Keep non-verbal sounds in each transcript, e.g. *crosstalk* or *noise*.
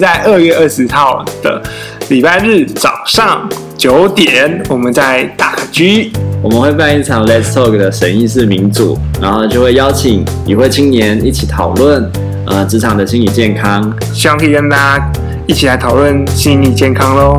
在二月二十号的礼拜日早上九点，我们在大可 G，我们会办一场 Let's Talk 的审议式民主，然后就会邀请与会青年一起讨论呃职场的心理健康，希望可以跟大家一起来讨论心理健康喽。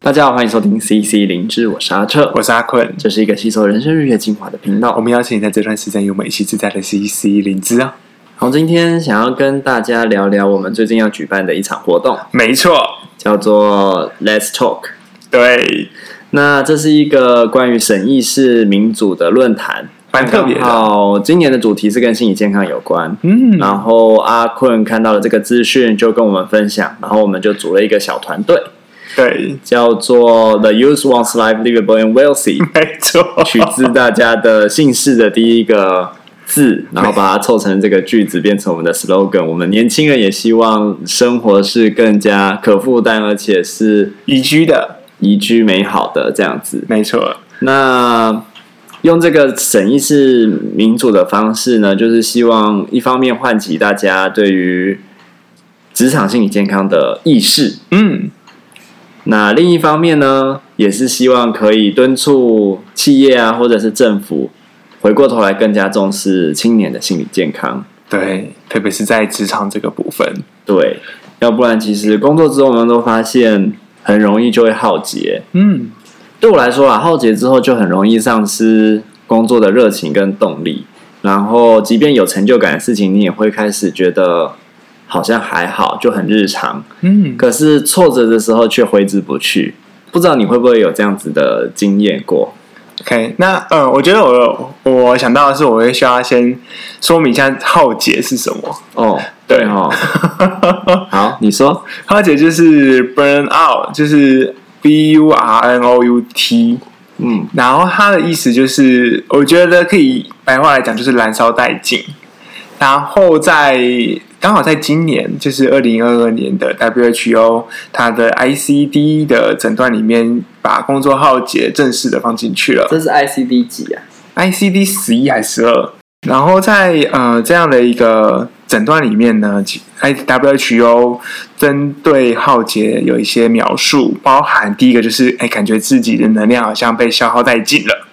大家好，欢迎收听 CC 灵智，我是阿彻，我是阿坤，这是一个吸收人生日月精华的频道。我们邀请你在这段时间与我们一起自在的 CC 灵智啊。好，今天想要跟大家聊聊我们最近要举办的一场活动，没错，叫做 Let's Talk。对，那这是一个关于审议式民主的论坛，蛮特别的。好，今年的主题是跟心理健康有关。嗯，然后阿坤看到了这个资讯，就跟我们分享，然后我们就组了一个小团队。对，叫做 The Youth Wants Life Livable and Wealthy，*laughs* 没错，取自大家的姓氏的第一个字，然后把它凑成这个句子，变成我们的 slogan。我们年轻人也希望生活是更加可负担，而且是宜居的、宜居美好的这样子。没错。那用这个审议式民主的方式呢，就是希望一方面唤起大家对于职场心理健康的意识。嗯。那另一方面呢，也是希望可以敦促企业啊，或者是政府回过头来更加重视青年的心理健康。对，特别是在职场这个部分。对，要不然其实工作之后，我们都发现很容易就会耗竭。嗯，对我来说啊，耗竭之后就很容易丧失工作的热情跟动力，然后即便有成就感的事情，你也会开始觉得。好像还好，就很日常。嗯，可是挫折的时候却挥之不去。不知道你会不会有这样子的经验过？OK，那呃，我觉得我我想到的是，我会需要先说明一下耗竭是什么。哦，对哦。*laughs* 好，你说耗竭就是 burn out，就是 B U R N O U T。嗯，然后它的意思就是，我觉得可以白话来讲，就是燃烧殆尽。然后在刚好在今年，就是二零二二年的 WHO 它的 ICD 的诊断里面，把工作耗竭正式的放进去了。这是 ICD 几啊？ICD 十一还是十二？然后在呃这样的一个诊断里面呢，WHO 针对耗竭有一些描述，包含第一个就是哎，感觉自己的能量好像被消耗殆尽了；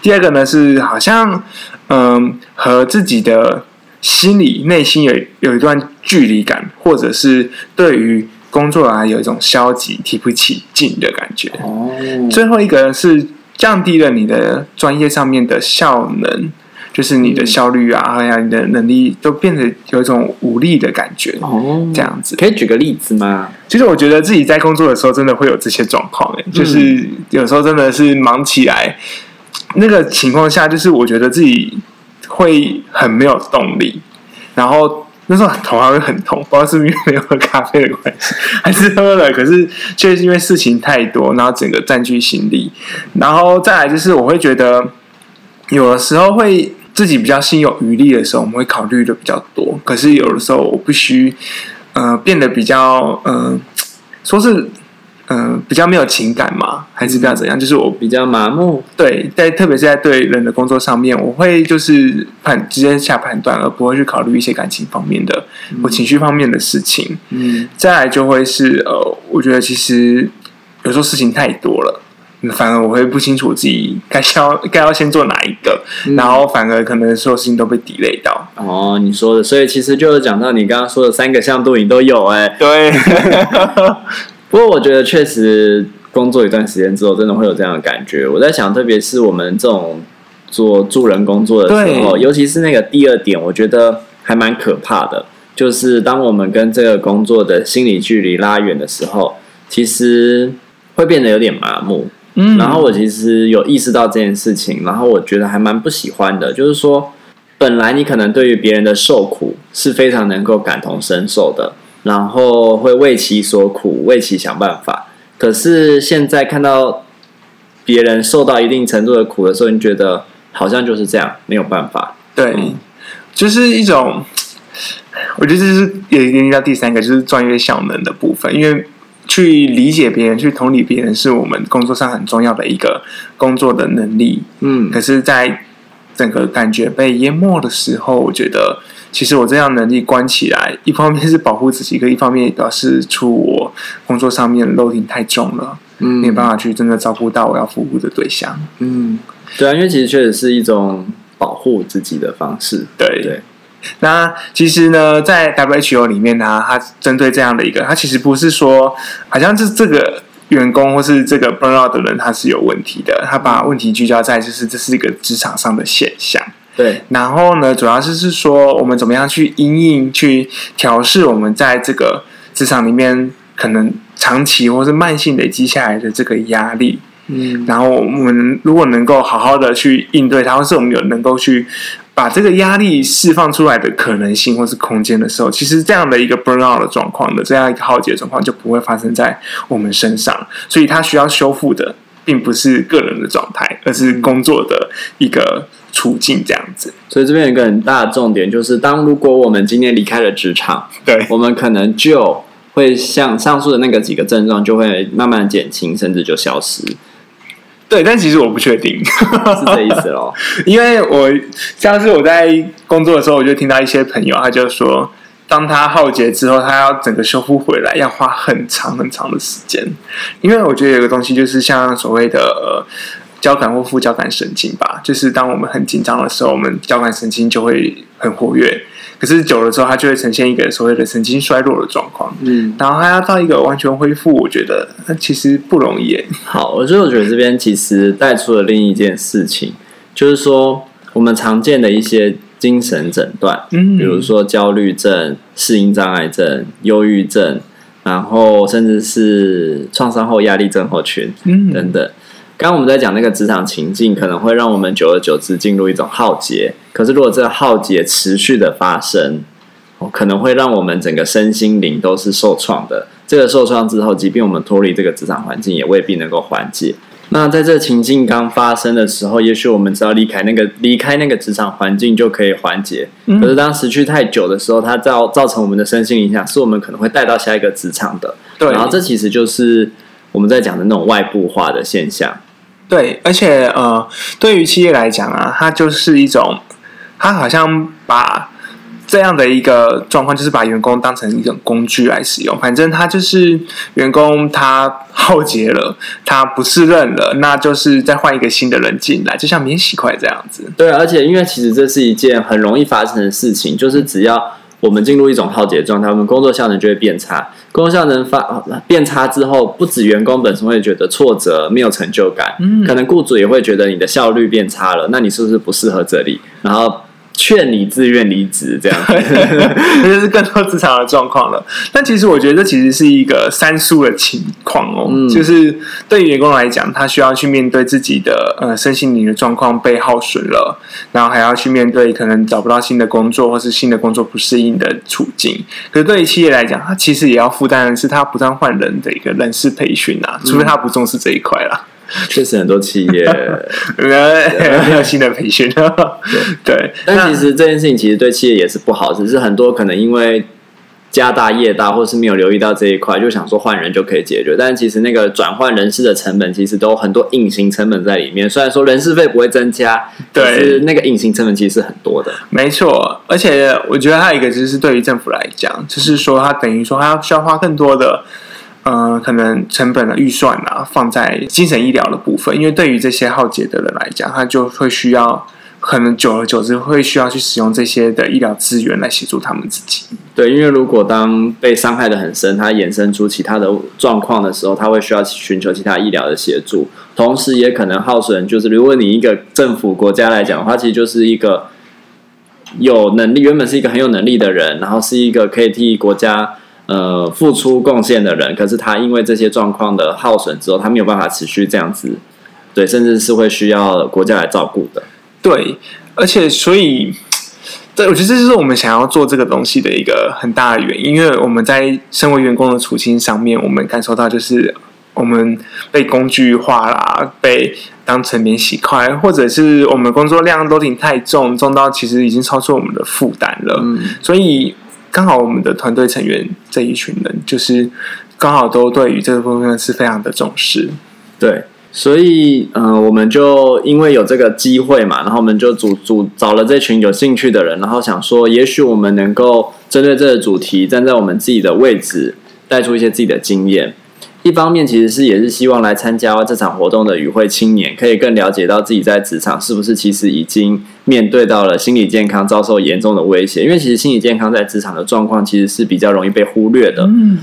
第二个呢是好像嗯、呃、和自己的。心理内心有有一段距离感，或者是对于工作啊有一种消极、提不起劲的感觉。哦，最后一个是降低了你的专业上面的效能，就是你的效率啊，还有你的能力都变得有一种无力的感觉。哦，这样子可以举个例子吗？其实我觉得自己在工作的时候，真的会有这些状况。哎，就是有时候真的是忙起来，那个情况下，就是我觉得自己。会很没有动力，然后那时候头还会很痛，*laughs* 不知道是不是因为没有喝咖啡的关系，还是喝了，可是却是因为事情太多，然后整个占据心力，然后再来就是我会觉得有的时候会自己比较心有余力的时候，我们会考虑的比较多，可是有的时候我必须呃变得比较嗯、说是。嗯、呃，比较没有情感嘛，还是比较怎样？就是我比较麻木。对，在特别是在对人的工作上面，我会就是判直接下判断，而不会去考虑一些感情方面的或情绪方面的事情。嗯，再来就会是呃，我觉得其实有时候事情太多了，反而我会不清楚自己该要该要先做哪一个，嗯、然后反而可能所有事情都被 delay 到。哦，你说的，所以其实就是讲到你刚刚说的三个向度，你都有哎、欸。对。*laughs* 不过我觉得确实工作一段时间之后，真的会有这样的感觉。我在想，特别是我们这种做助人工作的时候，尤其是那个第二点，我觉得还蛮可怕的。就是当我们跟这个工作的心理距离拉远的时候，其实会变得有点麻木。嗯，然后我其实有意识到这件事情，然后我觉得还蛮不喜欢的。就是说，本来你可能对于别人的受苦是非常能够感同身受的。然后会为其所苦，为其想办法。可是现在看到别人受到一定程度的苦的时候，你觉得好像就是这样，没有办法。对，嗯、就是一种，我觉得这是也连接到第三个，就是专业效能的部分。因为去理解别人，去同理别人，是我们工作上很重要的一个工作的能力。嗯，可是，在整个感觉被淹没的时候，我觉得其实我这样能力关起来，一方面是保护自己，可一方面也表示出我工作上面 loading 太重了，嗯，没有办法去真的照顾到我要服务的对象。嗯，对啊，因为其实确实是一种保护自己的方式。对对。那其实呢，在 WHO 里面呢，它针对这样的一个，它其实不是说好像是这个员工或是这个 burnout 的人他是有问题的，他把问题聚焦在就是这是一个职场上的现象。对，然后呢，主要是是说我们怎么样去因应、去调试我们在这个职场里面可能长期或是慢性累积下来的这个压力。嗯，然后我们如果能够好好的去应对它，或是我们有能够去。把这个压力释放出来的可能性或是空间的时候，其实这样的一个 burnout 的状况的这样一个耗竭状况就不会发生在我们身上。所以，它需要修复的并不是个人的状态，而是工作的一个处境这样子。所以，这边有一个很大的重点，就是当如果我们今天离开了职场，对，我们可能就会像上述的那个几个症状就会慢慢减轻，甚至就消失。对，但其实我不确定，是这意思喽。*laughs* 因为我像是我在工作的时候，我就听到一些朋友，他就说，当他耗竭之后，他要整个修复回来，要花很长很长的时间。因为我觉得有个东西，就是像所谓的呃交感或副交感神经吧，就是当我们很紧张的时候，我们交感神经就会很活跃。可是久了之后，它就会呈现一个所谓的神经衰弱的状况。嗯，然后它要到一个完全恢复，我觉得那其实不容易。好，我觉得我觉得这边其实带出了另一件事情，就是说我们常见的一些精神诊断，嗯，比如说焦虑症、适应障碍症、忧郁症，然后甚至是创伤后压力症候群，嗯，等等。刚刚我们在讲那个职场情境，可能会让我们久而久之进入一种浩劫。可是如果这个浩劫持续的发生，可能会让我们整个身心灵都是受创的。这个受创之后，即便我们脱离这个职场环境，也未必能够缓解。那在这情境刚发生的时候，也许我们只要离开那个离开那个职场环境就可以缓解。可是当时去太久的时候，它造造成我们的身心影响，是我们可能会带到下一个职场的。对，然后这其实就是我们在讲的那种外部化的现象。对，而且呃，对于企业来讲啊，它就是一种，它好像把这样的一个状况，就是把员工当成一种工具来使用。反正他就是员工，他耗竭了，他不适任了，那就是再换一个新的人进来，就像免洗筷这样子。对，而且因为其实这是一件很容易发生的事情，就是只要。我们进入一种耗竭状态，我们工作效能就会变差。工作效能发变差之后，不止员工本身会觉得挫折、没有成就感，嗯，可能雇主也会觉得你的效率变差了。那你是不是不适合这里？然后。劝你自愿离职，这样，*laughs* 这就是更多职场的状况了。但其实我觉得这其实是一个三输的情况哦，嗯、就是对于员工来讲，他需要去面对自己的呃身心灵的状况被耗损了，然后还要去面对可能找不到新的工作或是新的工作不适应的处境。可是对于企业来讲，他其实也要负担的是他不断换人的一个人事培训啊，除非他不重视这一块啦。*laughs* 确实很多企业 *laughs* 没有新的培训，对。*laughs* 但其实这件事情其实对企业也是不好，只是很多可能因为家大业大，或是没有留意到这一块，就想说换人就可以解决。但其实那个转换人事的成本，其实都很多隐形成本在里面。虽然说人事费不会增加，对，但是那个隐形成本其实是很多的。没错，而且我觉得还有一个就是对于政府来讲，就是说它等于说它要需要花更多的。呃，可能成本的预算啊，放在精神医疗的部分，因为对于这些耗竭的人来讲，他就会需要，可能久而久之会需要去使用这些的医疗资源来协助他们自己。对，因为如果当被伤害得很深，他衍生出其他的状况的时候，他会需要去寻求其他医疗的协助，同时也可能耗损。就是如果你一个政府国家来讲的话，其实就是一个有能力，原本是一个很有能力的人，然后是一个可以替国家。呃，付出贡献的人，可是他因为这些状况的耗损之后，他没有办法持续这样子，对，甚至是会需要国家来照顾的。对，而且所以，对，我觉得这就是我们想要做这个东西的一个很大的原因，因为我们在身为员工的处境上面，我们感受到就是我们被工具化啦，被当成免洗筷，或者是我们工作量都挺太重，重到其实已经超出我们的负担了，嗯，所以。刚好我们的团队成员这一群人，就是刚好都对于这个部分是非常的重视。对，所以，呃，我们就因为有这个机会嘛，然后我们就组组找了这群有兴趣的人，然后想说，也许我们能够针对这个主题，站在我们自己的位置，带出一些自己的经验。一方面，其实是也是希望来参加这场活动的与会青年，可以更了解到自己在职场是不是其实已经面对到了心理健康遭受严重的威胁。因为其实心理健康在职场的状况，其实是比较容易被忽略的。嗯。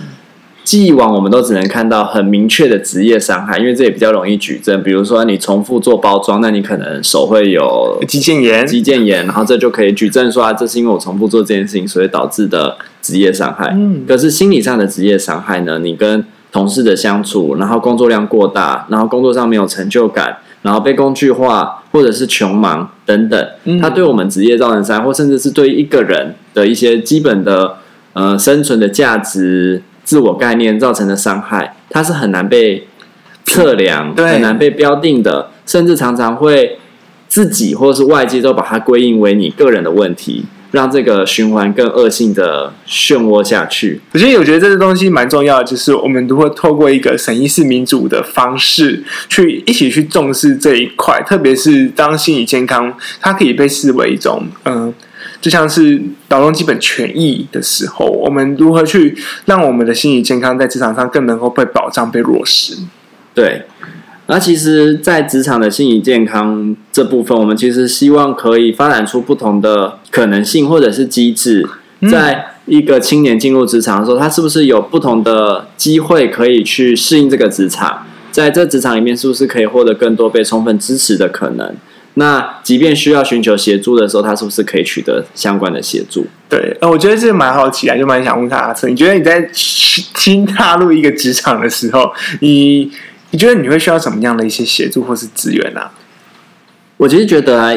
既往我们都只能看到很明确的职业伤害，因为这也比较容易举证。比如说你重复做包装，那你可能手会有肌腱炎，肌腱炎，然后这就可以举证说啊，这是因为我重复做这件事情，所以导致的职业伤害。嗯，可是心理上的职业伤害呢？你跟同事的相处，然后工作量过大，然后工作上没有成就感，然后被工具化，或者是穷忙等等，它对我们职业造成伤害，或甚至是对一个人的一些基本的呃生存的价值。自我概念造成的伤害，它是很难被测量，对，很难被标定的，甚至常常会自己或是外界都把它归因为你个人的问题，让这个循环更恶性的漩涡下去。我觉得我觉得这个东西蛮重要的，就是我们如何透过一个审议式民主的方式，去一起去重视这一块，特别是当心理健康，它可以被视为一种嗯。呃就像是劳动基本权益的时候，我们如何去让我们的心理健康在职场上更能够被保障、被落实？对，那其实，在职场的心理健康这部分，我们其实希望可以发展出不同的可能性，或者是机制，在一个青年进入职场的时候，他是不是有不同的机会可以去适应这个职场？在这职场里面，是不是可以获得更多被充分支持的可能？那即便需要寻求协助的时候，他是不是可以取得相关的协助？对，呃，我觉得这蛮好奇啊，就蛮想问他阿策，你觉得你在新踏入一个职场的时候，你你觉得你会需要什么样的一些协助或是资源呢？啊？我其实觉得啊，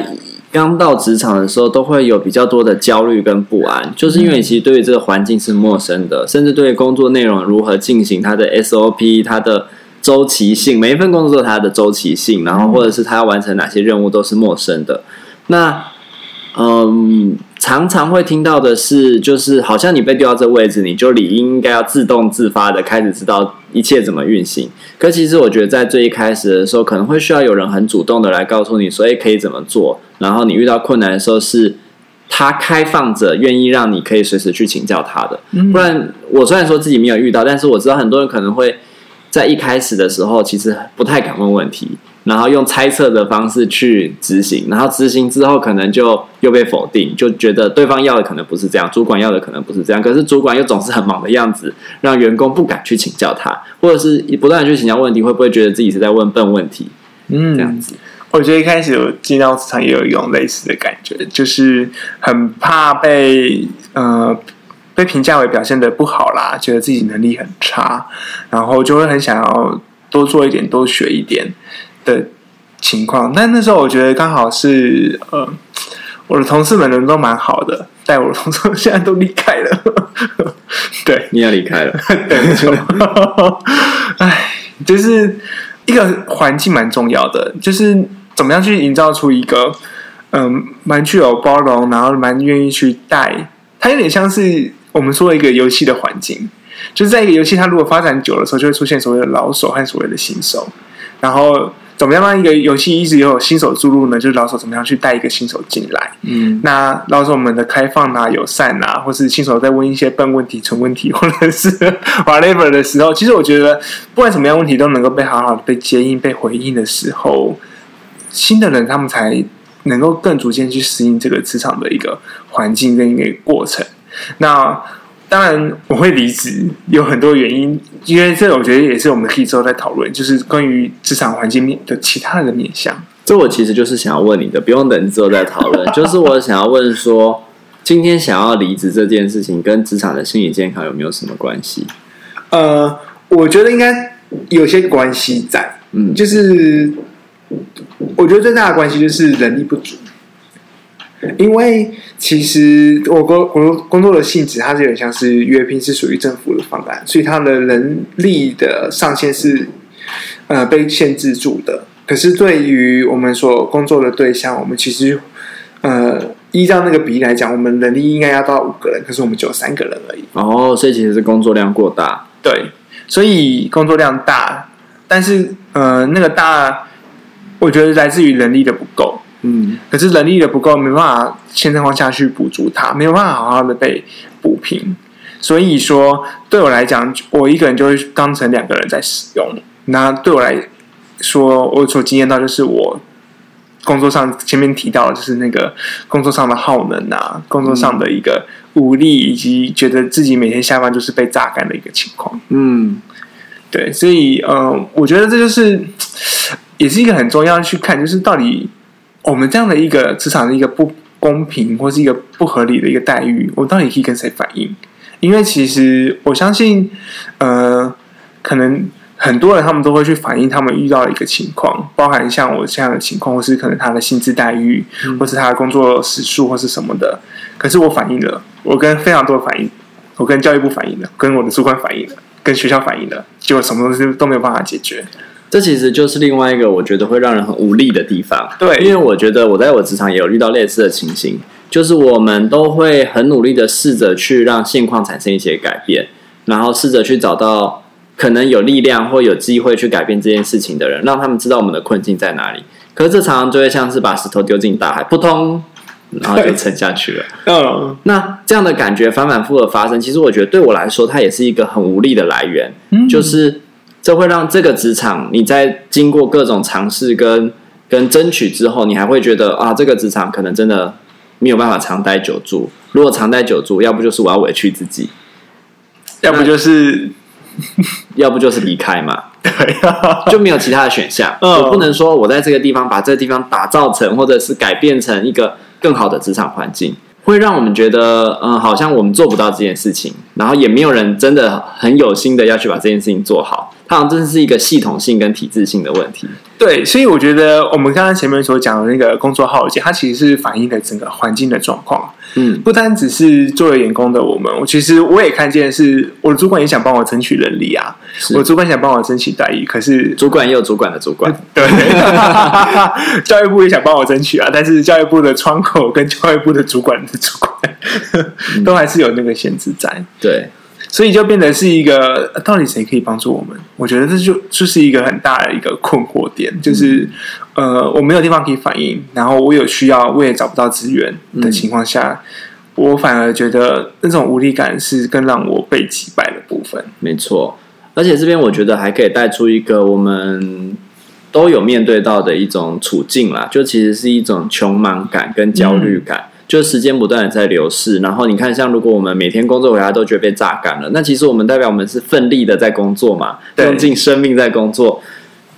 刚到职场的时候，都会有比较多的焦虑跟不安，就是因为其实对于这个环境是陌生的，甚至对于工作内容如何进行，它的 SOP，它的。周期性，每一份工作它的周期性，然后或者是他要完成哪些任务都是陌生的。那，嗯，常常会听到的是，就是好像你被丢到这个位置，你就理应应该要自动自发的开始知道一切怎么运行。可其实我觉得在最一开始的时候，可能会需要有人很主动的来告诉你，所以可以怎么做。然后你遇到困难的时候，是他开放着，愿意让你可以随时去请教他的。不然，我虽然说自己没有遇到，但是我知道很多人可能会。在一开始的时候，其实不太敢问问题，然后用猜测的方式去执行，然后执行之后可能就又被否定，就觉得对方要的可能不是这样，主管要的可能不是这样，可是主管又总是很忙的样子，让员工不敢去请教他，或者是不断的去请教问题，会不会觉得自己是在问笨问题？嗯，这样子。我觉得一开始我进到职场也有一种类似的感觉，就是很怕被呃。被评价为表现的不好啦，觉得自己能力很差，然后就会很想要多做一点、多学一点的情况。但那时候我觉得刚好是呃，我的同事们人都蛮好的，但我的同事现在都离开了。*laughs* 对，你要离开了，对，没错。哎，就是一个环境蛮重要的，就是怎么样去营造出一个嗯，蛮具有包容，然后蛮愿意去带，它有点像是。我们说一个游戏的环境，就是在一个游戏，它如果发展久的时候，就会出现所谓的老手和所谓的新手。然后，怎么样让一个游戏一直有新手注入呢？就是老手怎么样去带一个新手进来？嗯，那老手们的开放啊、友善啊，或是新手在问一些笨问题、蠢问题，或者是 *laughs* whatever 的时候，其实我觉得，不管什么样问题都能够被好好的被接应、被回应的时候，新的人他们才能够更逐渐去适应这个职场的一个环境跟一个过程。那当然我会离职，有很多原因，因为这我觉得也是我们可以之后再讨论，就是关于职场环境面的其他的面向。这我其实就是想要问你的，不用等之后再讨论。*laughs* 就是我想要问说，今天想要离职这件事情跟职场的心理健康有没有什么关系？呃，我觉得应该有些关系在，嗯，就是我觉得最大的关系就是人力不足。因为其实我工我工作的性质，它是有点像是约聘，是属于政府的方案，所以它的人力的上限是呃被限制住的。可是对于我们所工作的对象，我们其实呃依照那个比例来讲，我们人力应该要到五个人，可是我们只有三个人而已。哦，所以其实是工作量过大。对，所以工作量大，但是呃，那个大，我觉得来自于人力的不够。嗯，可是人力的不够，没办法现状况下去补足它，没有办法好好的被补平。所以说，对我来讲，我一个人就会当成两个人在使用。那对我来说，我所经验到就是我工作上前面提到的，就是那个工作上的耗能啊，工作上的一个无力，以及觉得自己每天下班就是被榨干的一个情况。嗯，对，所以呃，我觉得这就是也是一个很重要去看，就是到底我们这样的一个职场的一个不公平或是一个不合理的一个待遇，我到底可以跟谁反映？因为其实我相信，呃，可能很多人他们都会去反映他们遇到的一个情况，包含像我这样的情况，或是可能他的薪资待遇，嗯、或是他的工作时数，或是什么的。可是我反映了，我跟非常多的反映，我跟教育部反映了，跟我的主管反映了，跟学校反映了，结果什么东西都没有办法解决。这其实就是另外一个我觉得会让人很无力的地方。对，因为我觉得我在我职场也有遇到类似的情形。就是我们都会很努力的试着去让现况产生一些改变，然后试着去找到可能有力量或有机会去改变这件事情的人，让他们知道我们的困境在哪里。可是这常常就会像是把石头丢进大海，扑通，然后就沉下去了。*laughs* 嗯，那这样的感觉反反复复的发生，其实我觉得对我来说，它也是一个很无力的来源。嗯，就是这会让这个职场你在经过各种尝试跟跟争取之后，你还会觉得啊，这个职场可能真的。没有办法长待久住。如果长待久住，要不就是我要委屈自己，要不就是，要不就是离开嘛。对啊，就没有其他的选项。嗯，我不能说我在这个地方把这个地方打造成，或者是改变成一个更好的职场环境，会让我们觉得，嗯，好像我们做不到这件事情，然后也没有人真的很有心的要去把这件事情做好。它好像真的是一个系统性跟体制性的问题。对，所以我觉得我们刚刚前面所讲的那个工作耗竭，它其实是反映了整个环境的状况。嗯，不单只是作为员工的我们，我其实我也看见是我的主管也想帮我争取人力啊，我主管想帮我争取待遇，可是主管也有主管的主管，*laughs* 对，*laughs* 教育部也想帮我争取啊，但是教育部的窗口跟教育部的主管的主管，*laughs* 都还是有那个限制在。对。所以就变得是一个，到底谁可以帮助我们？我觉得这就就是一个很大的一个困惑点，就是呃，我没有地方可以反映，然后我有需要，我也找不到资源的情况下，嗯、我反而觉得那种无力感是更让我被击败的部分。没错，而且这边我觉得还可以带出一个我们都有面对到的一种处境啦，就其实是一种穷忙感跟焦虑感。嗯就时间不断的在流逝，然后你看，像如果我们每天工作回来都觉得被榨干了，那其实我们代表我们是奋力的在工作嘛，用尽生命在工作。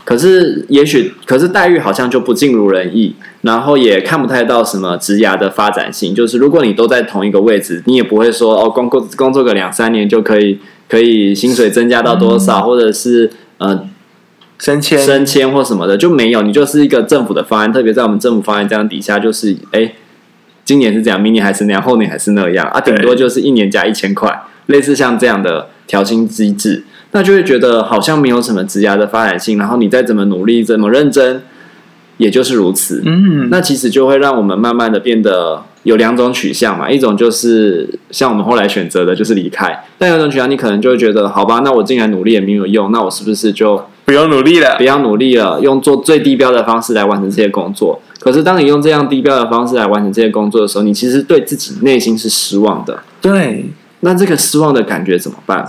可是也许，可是待遇好像就不尽如人意，然后也看不太到什么职涯的发展性。就是如果你都在同一个位置，你也不会说哦，工工工作个两三年就可以可以薪水增加到多少，嗯、或者是呃升迁升迁或什么的就没有，你就是一个政府的方案，特别在我们政府方案这样底下，就是哎。今年是这样，明年还是那样，后年还是那样啊，顶多就是一年加一千块，类似像这样的调薪机制，那就会觉得好像没有什么职涯的发展性，然后你再怎么努力，怎么认真，也就是如此。嗯，那其实就会让我们慢慢的变得有两种取向嘛，一种就是像我们后来选择的，就是离开；但有一种取向，你可能就会觉得，好吧，那我既然努力也没有用，那我是不是就不用努力了？不要努力了，用做最低标的方式来完成这些工作。可是，当你用这样低标的方式来完成这些工作的时候，你其实对自己内心是失望的。对，那这个失望的感觉怎么办？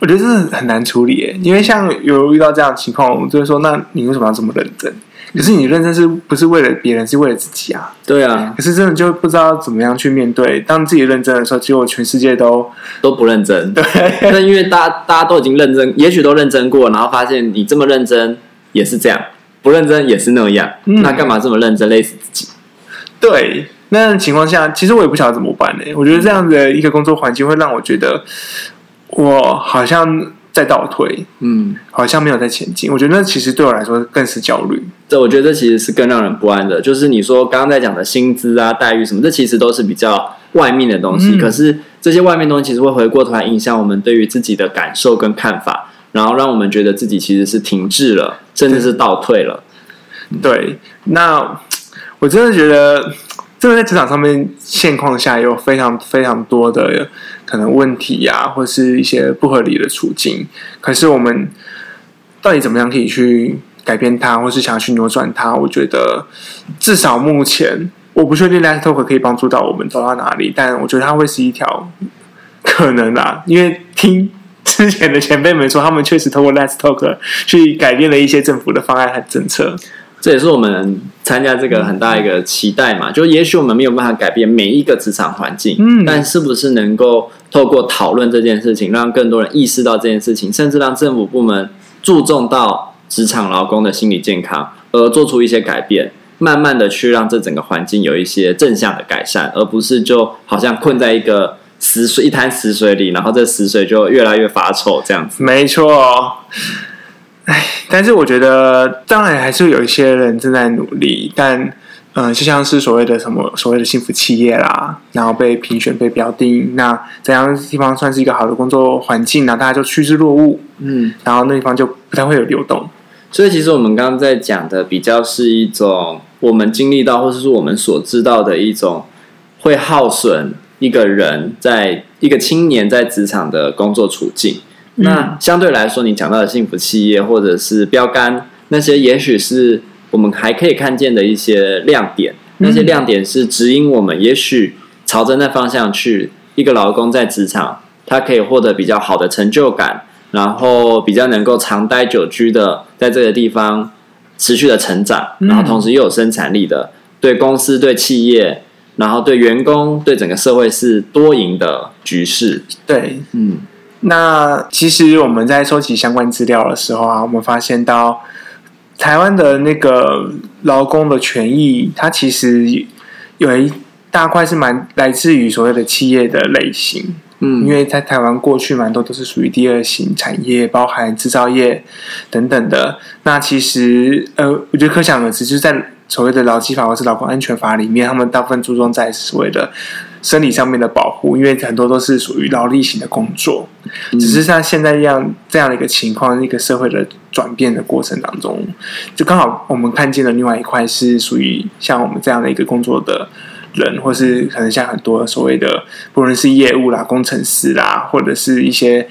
我觉得这是很难处理诶，因为像有遇到这样的情况，我们就会说：那你为什么要这么认真？可是你认真是不是为了别人，是为了自己啊？对啊。可是真的就不知道怎么样去面对，当自己认真的时候，结果全世界都都不认真。对，那因为大家大家都已经认真，*laughs* 也许都认真过，然后发现你这么认真也是这样。不认真也是那样，嗯、那干嘛这么认真，累死自己？对，那样情况下，其实我也不晓得怎么办呢。我觉得这样的一个工作环境会让我觉得，我好像在倒退，嗯，好像没有在前进。我觉得那其实对我来说更是焦虑。这我觉得这其实是更让人不安的。就是你说刚刚在讲的薪资啊、待遇什么，这其实都是比较外面的东西。嗯、可是这些外面东西其实会回过头来影响我们对于自己的感受跟看法。然后让我们觉得自己其实是停滞了，甚至是倒退了。对，那我真的觉得，这个在职场上面现况下有非常非常多的可能问题呀、啊，或是一些不合理的处境。可是我们到底怎么样可以去改变它，或是想要去扭转它？我觉得至少目前我不确定 Let's Talk 可以帮助到我们走到哪里，但我觉得它会是一条可能啊，因为听之前的前辈们说，他们确实通过 Let's Talk 去改变了一些政府的方案和政策。这也是我们参加这个很大一个期待嘛，就也许我们没有办法改变每一个职场环境，嗯，但是不是能够透过讨论这件事情，让更多人意识到这件事情，甚至让政府部门注重到职场劳工的心理健康，而做出一些改变，慢慢的去让这整个环境有一些正向的改善，而不是就好像困在一个死水一滩死水里，然后这死水就越来越发臭这样子。没错。哎，但是我觉得，当然还是有一些人正在努力，但，嗯、呃，就像是所谓的什么所谓的幸福企业啦，然后被评选、被标定，那怎样的地方算是一个好的工作环境呢？大家就趋之若鹜，嗯，然后那地方就不太会有流动。所以，其实我们刚刚在讲的，比较是一种我们经历到，或者是我们所知道的一种会耗损一个人在一个青年在职场的工作处境。那相对来说，你讲到的幸福企业或者是标杆那些，也许是我们还可以看见的一些亮点。那些亮点是指引我们，也许朝着那方向去。一个劳工在职场，他可以获得比较好的成就感，然后比较能够长待久居的，在这个地方持续的成长，然后同时又有生产力的，对公司、对企业，然后对员工、对整个社会是多赢的局势。对，嗯。那其实我们在收集相关资料的时候啊，我们发现到台湾的那个劳工的权益，它其实有一大块是蛮来自于所谓的企业的类型。嗯，因为在台湾过去蛮多都是属于第二型产业，包含制造业等等的。那其实呃，我觉得可想而知，就是在所谓的劳基法或是劳工安全法里面，他们大部分注重在所谓的。生理上面的保护，因为很多都是属于劳力型的工作，只是像现在这样这样的一个情况，一个社会的转变的过程当中，就刚好我们看见了另外一块是属于像我们这样的一个工作的人，或是可能像很多所谓的不论是业务啦、工程师啦，或者是一些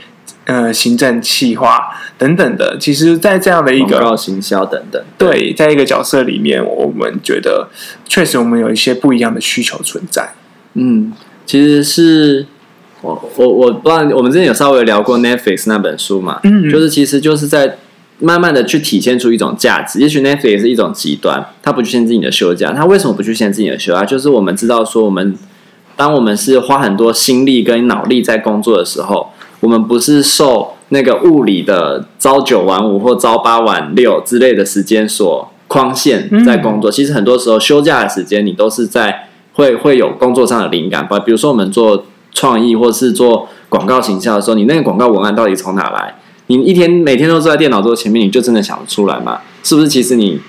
呃行政企划等等的，其实，在这样的一个行销等等，对，在一个角色里面，我们觉得确实我们有一些不一样的需求存在。嗯，其实是我我我不知道，我们之前有稍微聊过 Netflix 那本书嘛，嗯，就是其实就是在慢慢的去体现出一种价值。也许 Netflix 是一种极端，它不去限制你的休假，它为什么不去限制你的休假？就是我们知道说，我们当我们是花很多心力跟脑力在工作的时候，我们不是受那个物理的朝九晚五或朝八晚六之类的时间所框限在工作。其实很多时候休假的时间，你都是在。会会有工作上的灵感吧，比如说我们做创意或是做广告形象的时候，你那个广告文案到底从哪来？你一天每天都坐在电脑桌前面，你就真的想得出来吗？是不是？其实你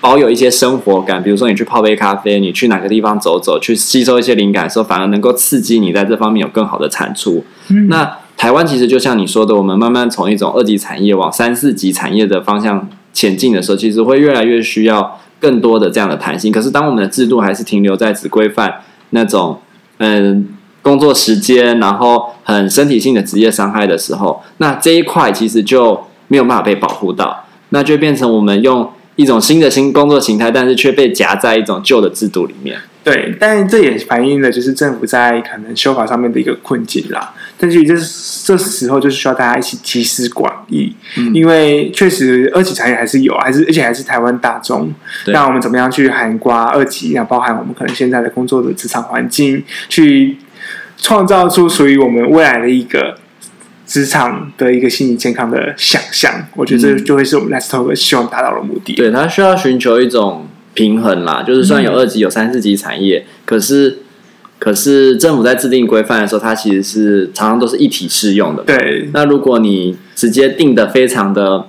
保有一些生活感，比如说你去泡杯咖啡，你去哪个地方走走，去吸收一些灵感的时候，反而能够刺激你在这方面有更好的产出。嗯。那台湾其实就像你说的，我们慢慢从一种二级产业往三四级产业的方向前进的时候，其实会越来越需要。更多的这样的弹性，可是当我们的制度还是停留在只规范那种嗯工作时间，然后很身体性的职业伤害的时候，那这一块其实就没有办法被保护到，那就变成我们用一种新的新工作形态，但是却被夹在一种旧的制度里面。对，但这也反映了就是政府在可能修法上面的一个困境啦。但是这这时候就是需要大家一起集思广益，嗯、因为确实二级产业还是有，还是而且还是台湾大众。那我们怎么样去涵盖二级？那包含我们可能现在的工作的职场环境，去创造出属于我们未来的一个职场的一个心理健康的想象。我觉得这就会是我们 Let's Talk 希望达到的目的。对，他需要寻求一种。平衡啦，就是虽然有二级、有三四级产业，嗯、可是可是政府在制定规范的时候，它其实是常常都是一体适用的。对。那如果你直接定的非常的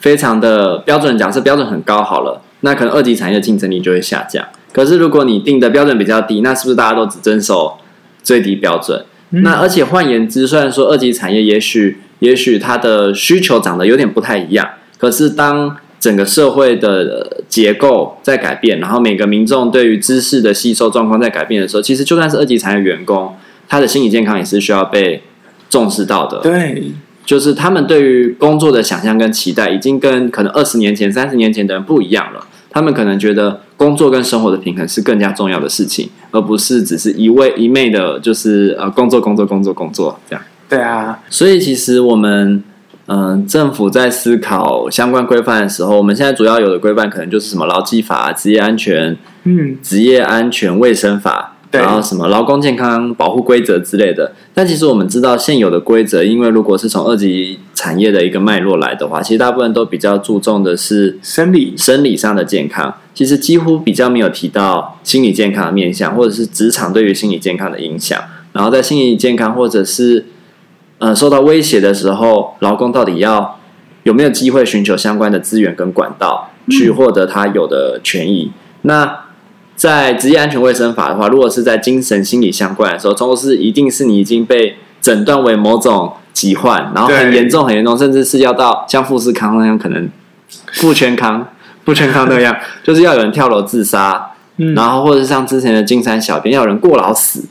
非常的标准，假设标准很高好了，那可能二级产业的竞争力就会下降。可是如果你定的标准比较低，那是不是大家都只遵守最低标准？嗯、那而且换言之，虽然说二级产业也许也许它的需求长得有点不太一样，可是当整个社会的结构在改变，然后每个民众对于知识的吸收状况在改变的时候，其实就算是二级产业员工，他的心理健康也是需要被重视到的。对，就是他们对于工作的想象跟期待，已经跟可能二十年前、三十年前的人不一样了。他们可能觉得工作跟生活的平衡是更加重要的事情，而不是只是一味一昧的，就是呃工作、工作、工作、工作这样。对啊，所以其实我们嗯、呃，政府在思考相关规范的时候，我们现在主要有的规范可能就是什么劳基法、职业安全、嗯，职业安全卫生法。然后什么劳工健康保护规则之类的，但其实我们知道现有的规则，因为如果是从二级产业的一个脉络来的话，其实大部分都比较注重的是生理生理上的健康，其实几乎比较没有提到心理健康的面向，或者是职场对于心理健康的影响。然后在心理健康或者是呃受到威胁的时候，劳工到底要有没有机会寻求相关的资源跟管道去获得他有的权益？嗯、那在职业安全卫生法的话，如果是在精神心理相关的时候，都是一定是你已经被诊断为某种疾患，然后很严重、很严重，甚至是要到像富士康那样，可能富全康、富全康那样，*laughs* 就是要有人跳楼自杀，嗯、然后或者是像之前的金山小编，要有人过劳死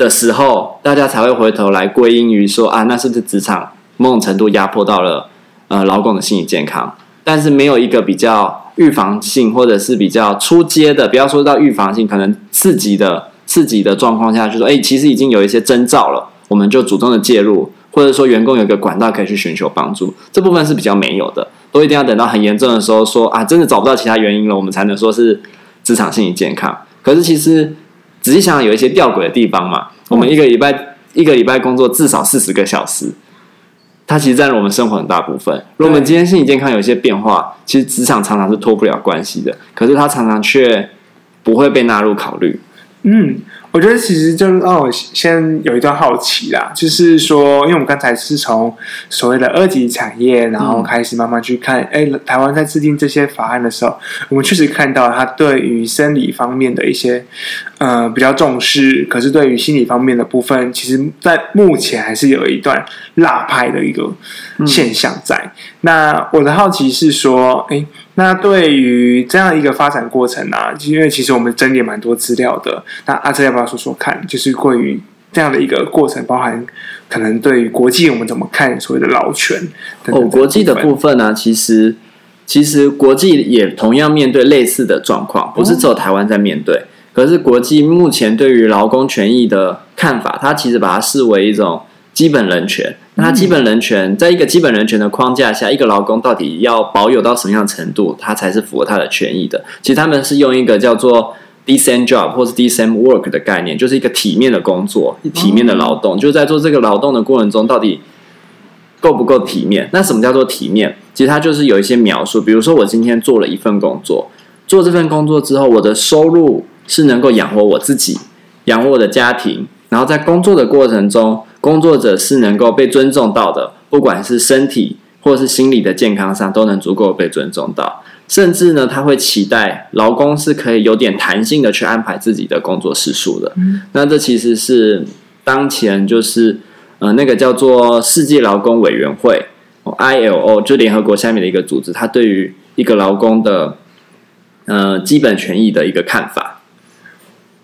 的时候，大家才会回头来归因于说啊，那是不是职场某种程度压迫到了呃劳工的心理健康？但是没有一个比较。预防性或者是比较初阶的，不要说到预防性，可能刺激的刺激的状况下，就说哎，其实已经有一些征兆了，我们就主动的介入，或者说员工有一个管道可以去寻求帮助，这部分是比较没有的，都一定要等到很严重的时候说啊，真的找不到其他原因了，我们才能说是职场心理健康。可是其实仔细想想，有一些吊诡的地方嘛，我们一个礼拜一个礼拜工作至少四十个小时。它其实占了我们生活很大部分。如果我们今天心理健康有一些变化，其实职场常常是脱不了关系的。可是它常常却不会被纳入考虑。嗯。我觉得其实就让我先有一段好奇啦，就是说，因为我们刚才是从所谓的二级产业，然后开始慢慢去看，哎、嗯，台湾在制定这些法案的时候，我们确实看到它对于生理方面的一些呃比较重视，可是对于心理方面的部分，其实在目前还是有一段落拍的一个现象在。嗯、那我的好奇是说，哎。那对于这样一个发展过程啊，因为其实我们整理蛮多资料的。那阿哲要不要说说看？就是关于这样的一个过程，包含可能对于国际我们怎么看所谓的劳权等等？哦，国际的部分呢、啊，其实其实国际也同样面对类似的状况，不是只有台湾在面对。哦、可是国际目前对于劳工权益的看法，它其实把它视为一种基本人权。那基本人权，在一个基本人权的框架下，一个劳工到底要保有到什么样的程度，他才是符合他的权益的？其实他们是用一个叫做 decent job 或是 decent work 的概念，就是一个体面的工作、体面的劳动。就在做这个劳动的过程中，到底够不够体面？那什么叫做体面？其实它就是有一些描述，比如说我今天做了一份工作，做这份工作之后，我的收入是能够养活我自己，养活我的家庭，然后在工作的过程中。工作者是能够被尊重到的，不管是身体或是心理的健康上，都能足够被尊重到。甚至呢，他会期待劳工是可以有点弹性的去安排自己的工作时数的。嗯、那这其实是当前就是呃那个叫做世界劳工委员会 （ILO） 就联合国下面的一个组织，它对于一个劳工的呃基本权益的一个看法。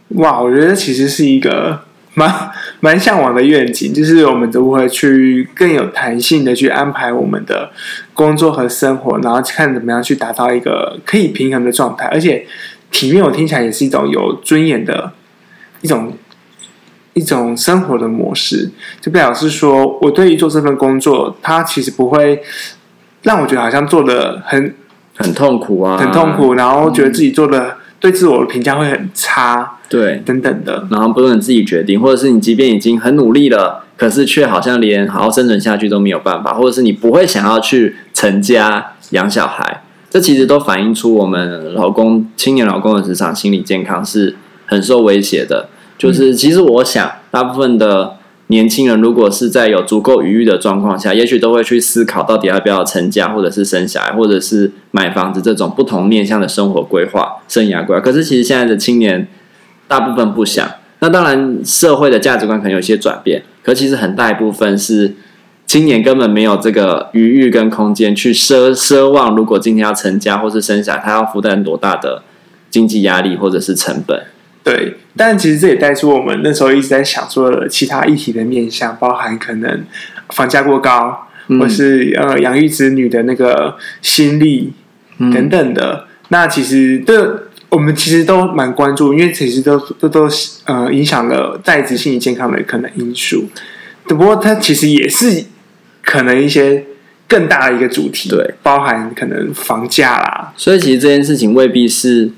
哇，我觉得其实是一个。蛮蛮向往的愿景，就是我们如何去更有弹性的去安排我们的工作和生活，然后看怎么样去达到一个可以平衡的状态。而且体面，我听起来也是一种有尊严的一种一种生活的模式。就表示说，我对于做这份工作，它其实不会让我觉得好像做的很很痛苦啊，很痛苦，然后觉得自己做的。对自我的评价会很差，对，等等的，然后不能自己决定，或者是你即便已经很努力了，可是却好像连好好生存下去都没有办法，或者是你不会想要去成家养小孩，这其实都反映出我们老公、青年老公的职场心理健康是很受威胁的。就是其实我想，大部分的。年轻人如果是在有足够余裕的状况下，也许都会去思考到底要不要成家，或者是生小孩，或者是买房子这种不同面向的生活规划、生涯规划。可是其实现在的青年大部分不想。那当然，社会的价值观可能有些转变，可其实很大一部分是青年根本没有这个余裕跟空间去奢奢望，如果今天要成家或是生小孩，他要负担多大的经济压力或者是成本。对，但其实这也带出我们那时候一直在想说的其他议题的面向，包含可能房价过高，嗯、或是呃养育子女的那个心力等等的。嗯、那其实这我们其实都蛮关注，因为其实都都都呃影响了在职心理健康的可能因素。不过它其实也是可能一些更大的一个主题，对，包含可能房价啦。所以其实这件事情未必是。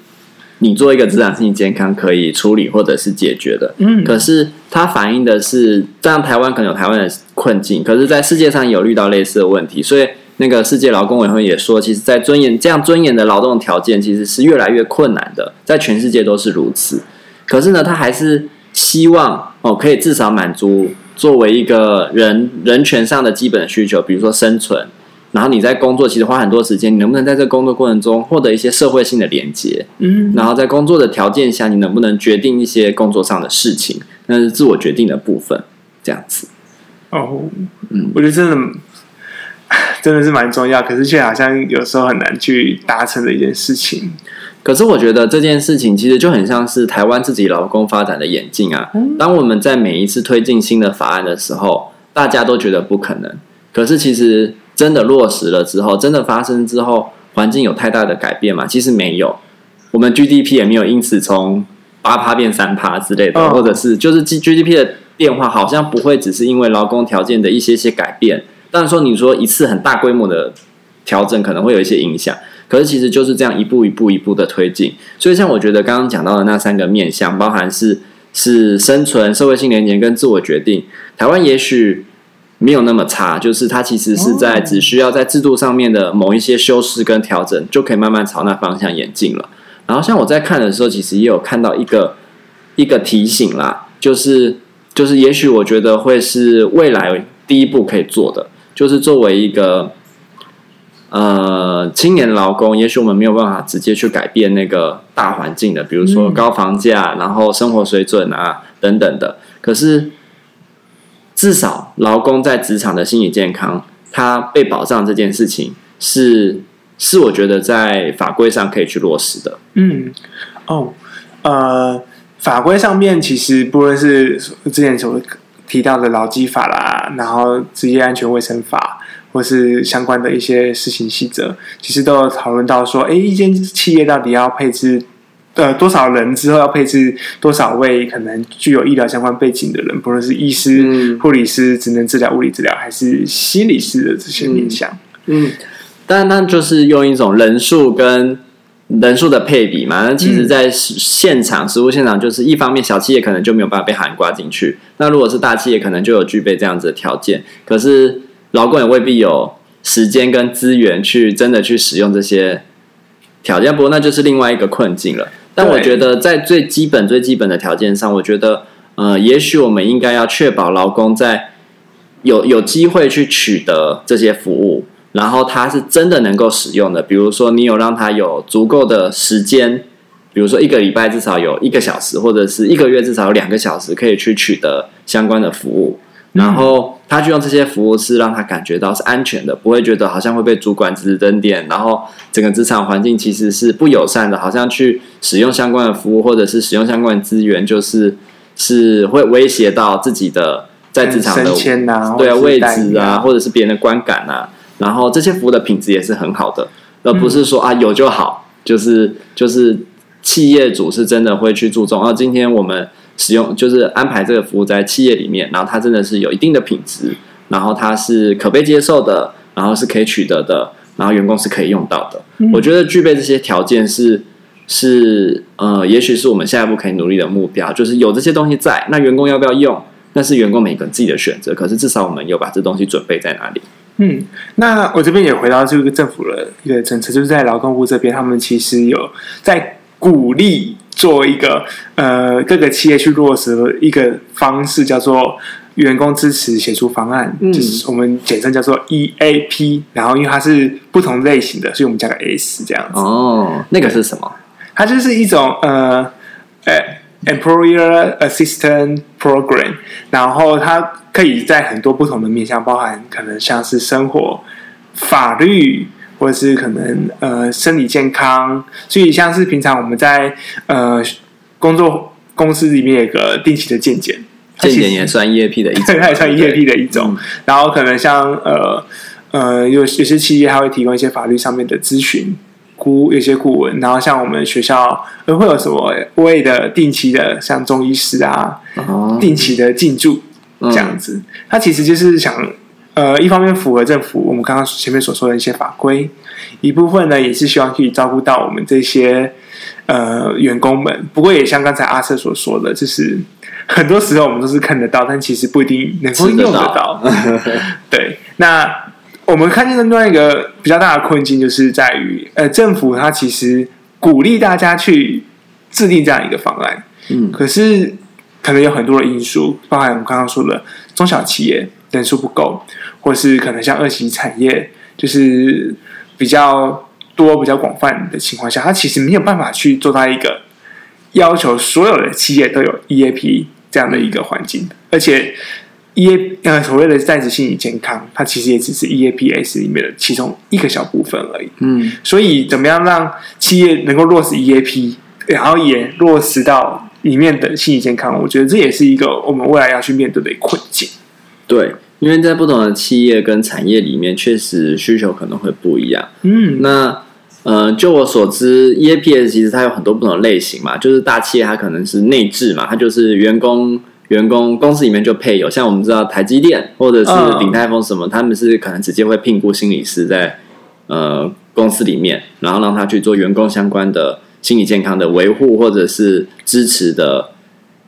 你做一个职场心理健康可以处理或者是解决的，嗯，可是它反映的是，这样台湾可能有台湾的困境，可是在世界上有遇到类似的问题，所以那个世界劳工委员会也说，其实，在尊严这样尊严的劳动条件其实是越来越困难的，在全世界都是如此。可是呢，他还是希望哦，可以至少满足作为一个人人权上的基本的需求，比如说生存。然后你在工作，其实花很多时间，你能不能在这工作过程中获得一些社会性的连接？嗯，然后在工作的条件下，你能不能决定一些工作上的事情？那是自我决定的部分，这样子。哦，嗯，我觉得真的真的是蛮重要，可是却好像有时候很难去达成的一件事情。可是我觉得这件事情其实就很像是台湾自己劳工发展的演进啊。当我们在每一次推进新的法案的时候，大家都觉得不可能，可是其实。真的落实了之后，真的发生之后，环境有太大的改变吗？其实没有，我们 GDP 也没有因此从八趴变三趴之类的，哦、或者是就是 G GDP 的变化，好像不会只是因为劳工条件的一些些改变。当然说，你说一次很大规模的调整可能会有一些影响，可是其实就是这样一步一步一步的推进。所以，像我觉得刚刚讲到的那三个面向，包含是是生存、社会性连结跟自我决定，台湾也许。没有那么差，就是它其实是在只需要在制度上面的某一些修饰跟调整，就可以慢慢朝那方向演进了。然后像我在看的时候，其实也有看到一个一个提醒啦，就是就是也许我觉得会是未来第一步可以做的，就是作为一个呃青年劳工，也许我们没有办法直接去改变那个大环境的，比如说高房价，然后生活水准啊等等的，可是。至少劳工在职场的心理健康，他被保障这件事情是是我觉得在法规上可以去落实的。嗯，哦，呃，法规上面其实不论是之前所提到的劳基法啦，然后职业安全卫生法，或是相关的一些施行细则，其实都有讨论到说，哎，一间企业到底要配置。呃，多少人之后要配置多少位可能具有医疗相关背景的人，不论是医师、嗯、护理师、职能治疗、物理治疗，还是心理师的这些面向。嗯，当然，那就是用一种人数跟人数的配比嘛。那其实，在现场、嗯、实物现场，就是一方面小企业可能就没有办法被涵盖进去，那如果是大企业，可能就有具备这样子的条件。可是劳工也未必有时间跟资源去真的去使用这些条件，不过那就是另外一个困境了。但我觉得，在最基本、最基本的条件上，我觉得，呃，也许我们应该要确保劳工在有有机会去取得这些服务，然后他是真的能够使用的。比如说，你有让他有足够的时间，比如说一个礼拜至少有一个小时，或者是一个月至少有两个小时可以去取得相关的服务。然后他去用这些服务，是让他感觉到是安全的，不会觉得好像会被主管指指点点。然后整个职场环境其实是不友善的，好像去使用相关的服务或者是使用相关的资源，就是是会威胁到自己的在职场的对啊位置啊，或者是别人的观感啊。然后这些服务的品质也是很好的，而不是说啊有就好，就是就是企业主是真的会去注重。而今天我们。使用就是安排这个服务在企业里面，然后它真的是有一定的品质，然后它是可被接受的，然后是可以取得的，然后员工是可以用到的。嗯、我觉得具备这些条件是是呃，也许是我们下一步可以努力的目标，就是有这些东西在，那员工要不要用，那是员工每个人自己的选择。可是至少我们有把这东西准备在哪里。嗯，那我这边也回到这个政府的一个政策，就是在劳动部这边，他们其实有在鼓励。做一个呃，各个企业去落实一个方式，叫做员工支持协助方案，嗯、就是我们简称叫做 EAP。然后因为它是不同类型的，所以我们加个 S 这样子。哦，那个是什么？它就是一种呃呃 Employer Assistance Program，然后它可以在很多不同的面向，包含可能像是生活、法律。或者是可能呃生理健康，所以像是平常我们在呃工作公司里面有个定期的健检，健检也算 EAP 的一种，*laughs* 它也算 EAP 的一种。嗯、然后可能像呃呃，有有些企业还会提供一些法律上面的咨询，顾有些顾问，然后像我们学校会有什么为的定期的，像中医师啊，哦、定期的进驻这样子，他、嗯、其实就是想，呃，一方面符合政府我们刚刚前面所说的一些法规，一部分呢也是希望可以照顾到我们这些呃员工们。不过也像刚才阿瑟所说的，就是很多时候我们都是看得到，但其实不一定能够用得到。得到 *laughs* 对，那。我们看见的另外一个比较大的困境，就是在于，呃，政府它其实鼓励大家去制定这样一个方案，嗯，可是可能有很多的因素，包含我们刚刚说的中小企业人数不够，或是可能像二级产业，就是比较多、比较广泛的情况下，它其实没有办法去做到一个要求所有的企业都有 EAP 这样的一个环境，而且。E A 呃，所谓的在职心理健康，它其实也只是 E A P S 里面的其中一个小部分而已。嗯，所以怎么样让企业能够落实 E A P，然后也落实到里面的心理健康，我觉得这也是一个我们未来要去面对的困境。对，因为在不同的企业跟产业里面，确实需求可能会不一样。嗯，那呃，就我所知，E A P S 其实它有很多不同的类型嘛，就是大企业它可能是内置嘛，它就是员工。员工公司里面就配有，像我们知道台积电或者是鼎泰丰什么，他们是可能直接会聘雇心理师在呃公司里面，然后让他去做员工相关的心理健康的维护或者是支持的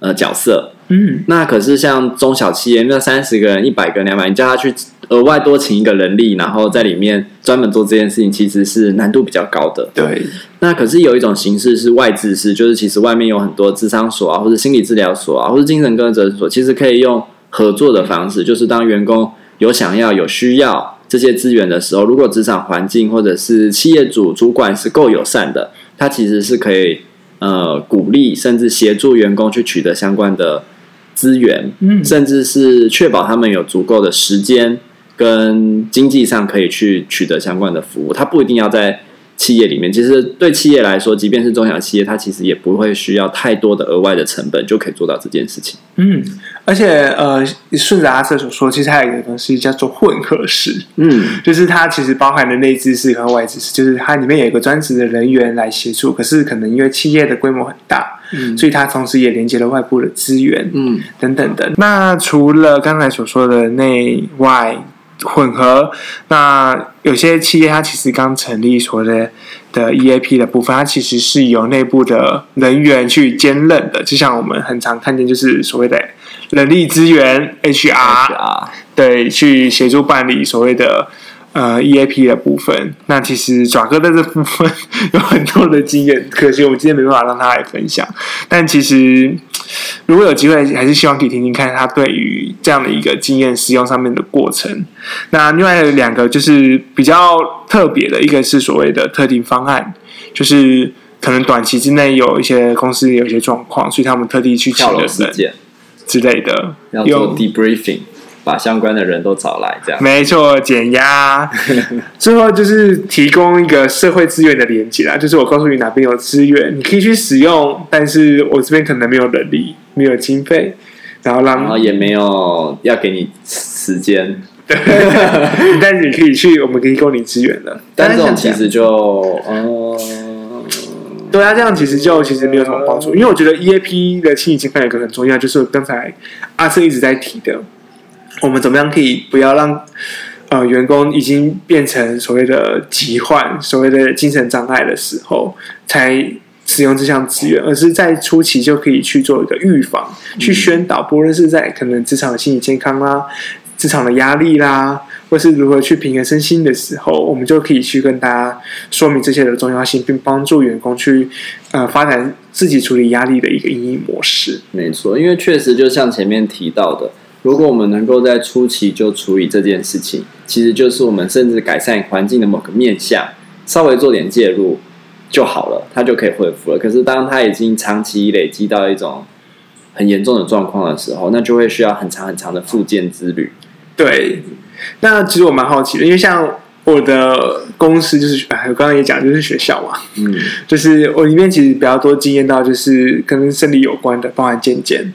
呃角色。嗯，那可是像中小企业，那三十个人、一百个人、两百，你叫他去额外多请一个人力，然后在里面专门做这件事情，其实是难度比较高的。对。那可是有一种形式是外置式，就是其实外面有很多智商所啊，或者心理治疗所啊，或者精神科诊所，其实可以用合作的方式，就是当员工有想要、有需要这些资源的时候，如果职场环境或者是企业主主管是够友善的，他其实是可以呃鼓励甚至协助员工去取得相关的。资源，嗯，甚至是确保他们有足够的时间跟经济上可以去取得相关的服务，它不一定要在。企业里面，其实对企业来说，即便是中小企业，它其实也不会需要太多的额外的成本，就可以做到这件事情。嗯，而且呃，顺着阿瑟所说，其实还有一个东西叫做混合式，嗯，就是它其实包含了内置式和外置式，就是它里面有一个专职的人员来协助，可是可能因为企业的规模很大，嗯，所以它同时也连接了外部的资源，嗯，等等的。那除了刚才所说的内外。混合，那有些企业它其实刚成立所谓的的 EAP 的部分，它其实是由内部的人员去兼任的，就像我们很常看见，就是所谓的人力资源 HR，对，去协助办理所谓的。呃，EAP 的部分，那其实爪哥在这部分有很多的经验，可惜我们今天没办法让他来分享。但其实如果有机会，还是希望可以听听看他对于这样的一个经验使用上面的过程。那另外两个就是比较特别的，一个是所谓的特定方案，就是可能短期之内有一些公司有一些状况，所以他们特地去请了人之类的，要做 debriefing。把相关的人都找来，这样没错，减压。*laughs* 最后就是提供一个社会资源的连接啦，就是我告诉你哪边有资源，你可以去使用，但是我这边可能没有能力，没有经费，然后让然后也没有要给你时间，对，*laughs* 但是你可以去，我们可以提供你资源的。但这种其实就哦，对啊，这样其实就其实没有什么帮助，因为我觉得 EAP 的心理健康有一个很重要，就是刚才阿瑟一直在提的。我们怎么样可以不要让呃员工已经变成所谓的疾患、所谓的精神障碍的时候，才使用这项资源，而是在初期就可以去做一个预防、去宣导，不论是在可能职场的心理健康啦、职场的压力啦，或是如何去平衡身心的时候，我们就可以去跟大家说明这些的重要性，并帮助员工去呃发展自己处理压力的一个因应模式。没错，因为确实就像前面提到的。如果我们能够在初期就处理这件事情，其实就是我们甚至改善环境的某个面向，稍微做点介入就好了，它就可以恢复了。可是当它已经长期累积到一种很严重的状况的时候，那就会需要很长很长的复健之旅。对，那其实我蛮好奇的，因为像我的公司就是，我刚刚也讲，就是学校嘛，嗯，就是我里面其实比较多经验到，就是跟生理有关的，包含健检。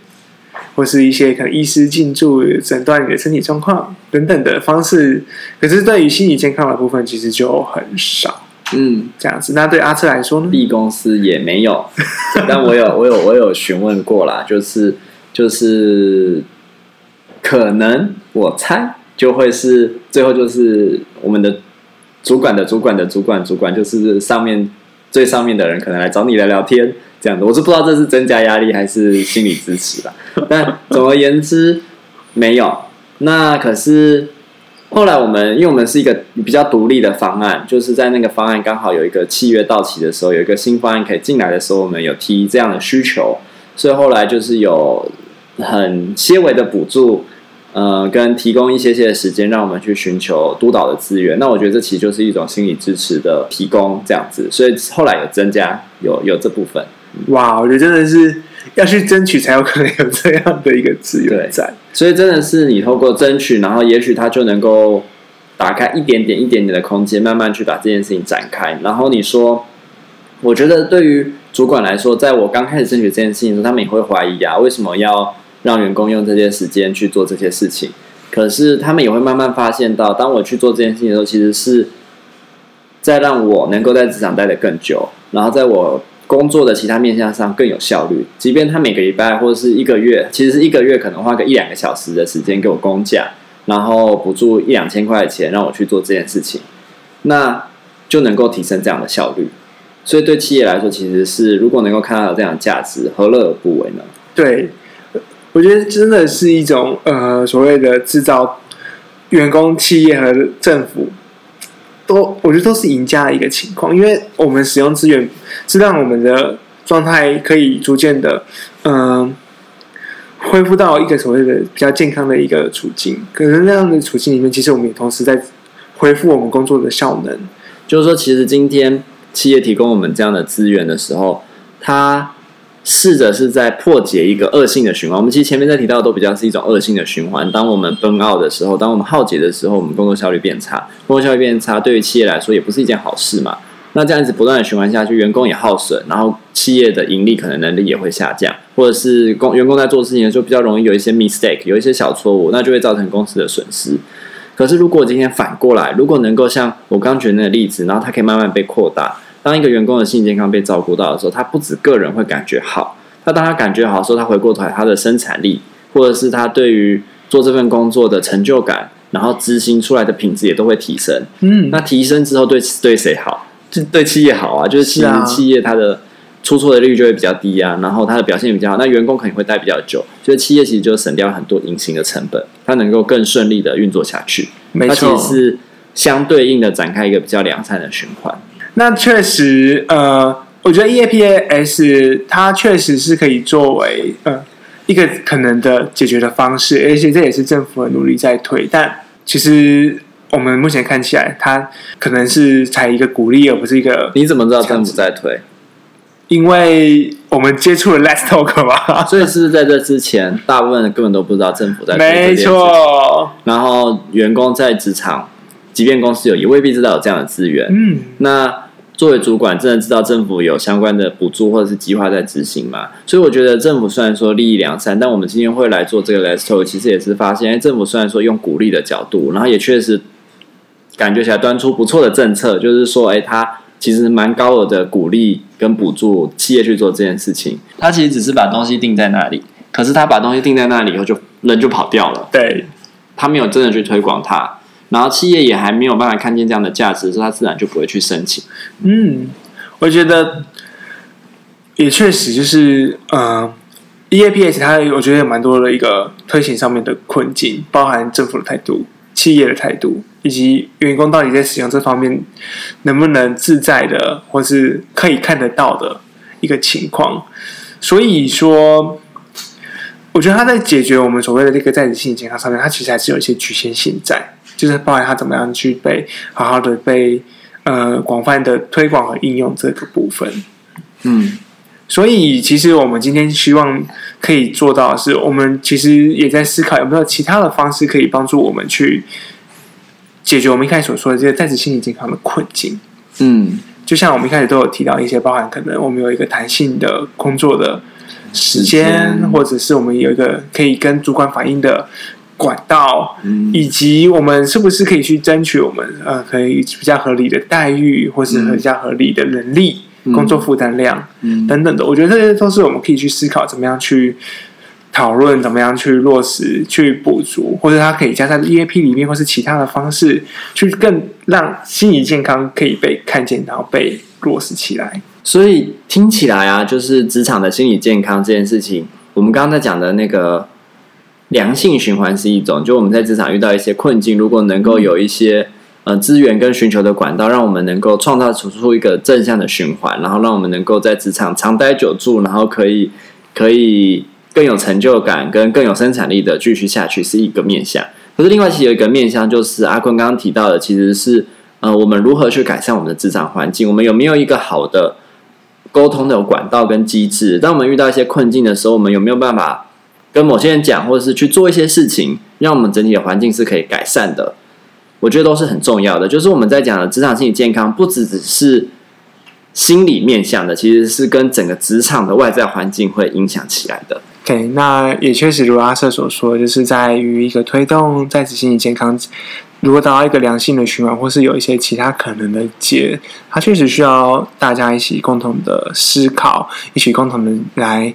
或是一些可能医师进驻诊断你的身体状况等等的方式。可是对于心理健康的部分，其实就很少。嗯，这样子。那对阿策来说呢？B 公司也没有，*laughs* 但我有，我有，我有询问过啦，就是就是可能我猜就会是最后就是我们的主管的主管的主管主管，就是上面最上面的人可能来找你聊聊天这样的。我是不知道这是增加压力还是心理支持啦，但总而言之没有。那可是。后来我们，因为我们是一个比较独立的方案，就是在那个方案刚好有一个契约到期的时候，有一个新方案可以进来的时候，我们有提这样的需求，所以后来就是有很些微的补助，呃，跟提供一些些的时间，让我们去寻求督导的资源。那我觉得这其实就是一种心理支持的提供，这样子，所以后来有增加，有有这部分。哇，我觉得真的是。要去争取才有可能有这样的一个资源在，所以真的是你透过争取，然后也许他就能够打开一点点、一点点的空间，慢慢去把这件事情展开。然后你说，我觉得对于主管来说，在我刚开始争取这件事情的时候，他们也会怀疑啊，为什么要让员工用这些时间去做这些事情？可是他们也会慢慢发现到，当我去做这件事情的时候，其实是在让我能够在职场待得更久，然后在我。工作的其他面向上更有效率，即便他每个礼拜或者是一个月，其实是一个月可能花个一两个小时的时间给我工价，然后补助一两千块钱让我去做这件事情，那就能够提升这样的效率。所以对企业来说，其实是如果能够看到有这样的价值，何乐而不为呢？对，我觉得真的是一种呃所谓的制造员工、企业和政府。都，我觉得都是赢家的一个情况，因为我们使用资源是让我们的状态可以逐渐的，嗯、恢复到一个所谓的比较健康的一个处境。可是那样的处境里面，其实我们也同时在恢复我们工作的效能。就是说，其实今天企业提供我们这样的资源的时候，它。试着是在破解一个恶性的循环。我们其实前面在提到的都比较是一种恶性的循环。当我们崩澳的时候，当我们耗竭的时候，我们工作效率变差。工作效率变差，对于企业来说也不是一件好事嘛。那这样子不断的循环下去，员工也耗损，然后企业的盈利可能能力也会下降，或者是工员工在做事情的时候比较容易有一些 mistake，有一些小错误，那就会造成公司的损失。可是如果今天反过来，如果能够像我刚举的那个例子，然后它可以慢慢被扩大。当一个员工的心理健康被照顾到的时候，他不止个人会感觉好，那当他感觉好的时候，他回过头来，他的生产力或者是他对于做这份工作的成就感，然后执行出来的品质也都会提升。嗯，那提升之后对对谁好？就对企业好啊，就是其实企业它的出错的率就会比较低啊，然后它的表现也比较好，那员工肯定会待比较久，所以企业其实就省掉很多隐形的成本，它能够更顺利的运作下去。没错，它其实是相对应的展开一个比较良善的循环。那确实，呃，我觉得 EAPAS 它确实是可以作为呃一个可能的解决的方式，而且这也是政府的努力在推。但其实我们目前看起来，它可能是才一个鼓励，而不是一个。你怎么知道政府在推？因为我们接触了 Let's Talk 嘛，所以是不是在这之前，大部分人根本都不知道政府在推。没错。然后员工在职场，即便公司有，也未必知道有这样的资源。嗯，那。作为主管，真的知道政府有相关的补助或者是计划在执行嘛？所以我觉得政府虽然说利益良善，但我们今天会来做这个 Let's Talk，其实也是发现，政府虽然说用鼓励的角度，然后也确实感觉起来端出不错的政策，就是说，哎，他其实蛮高额的鼓励跟补助企业去做这件事情。他其实只是把东西定在那里，可是他把东西定在那里以后，就人就跑掉了。对，他没有真的去推广它。然后企业也还没有办法看见这样的价值，所以他自然就不会去申请。嗯，我觉得也确实就是，呃，EAPS 它我觉得有蛮多的一个推行上面的困境，包含政府的态度、企业的态度，以及员工到底在使用这方面能不能自在的，或是可以看得到的一个情况。所以说，我觉得它在解决我们所谓的这个在职心理健康上面，它其实还是有一些局限性在。就是包含它怎么样去被好好的被呃广泛的推广和应用这个部分，嗯，所以其实我们今天希望可以做到的是，我们其实也在思考有没有其他的方式可以帮助我们去解决我们一开始所说的这个在职心理健康的困境。嗯，就像我们一开始都有提到一些，包含可能我们有一个弹性的工作的时间，或者是我们有一个可以跟主管反映的管道，嗯、以及我们是不是可以去争取我们呃可以比较合理的待遇，或是比较合理的人力、嗯、工作负担量、嗯、等等的。我觉得这些都是我们可以去思考怎么样去。讨论怎么样去落实、去补足，或者它可以加在 EAP 里面，或是其他的方式，去更让心理健康可以被看见，然后被落实起来。所以听起来啊，就是职场的心理健康这件事情，我们刚刚在讲的那个良性循环是一种，就我们在职场遇到一些困境，如果能够有一些呃资源跟寻求的管道，让我们能够创造出出一个正向的循环，然后让我们能够在职场长待久住，然后可以可以。更有成就感跟更有生产力的继续下去是一个面向，可是另外其实有一个面向，就是阿坤刚刚提到的，其实是呃我们如何去改善我们的职场环境，我们有没有一个好的沟通的管道跟机制？当我们遇到一些困境的时候，我们有没有办法跟某些人讲，或者是去做一些事情，让我们整体的环境是可以改善的？我觉得都是很重要的。就是我们在讲的职场心理健康，不只只是心理面向的，其实是跟整个职场的外在环境会影响起来的。OK，那也确实如阿瑟所说，就是在于一个推动在职心理健康，如果达到一个良性的循环，或是有一些其他可能的解，它确实需要大家一起共同的思考，一起共同的来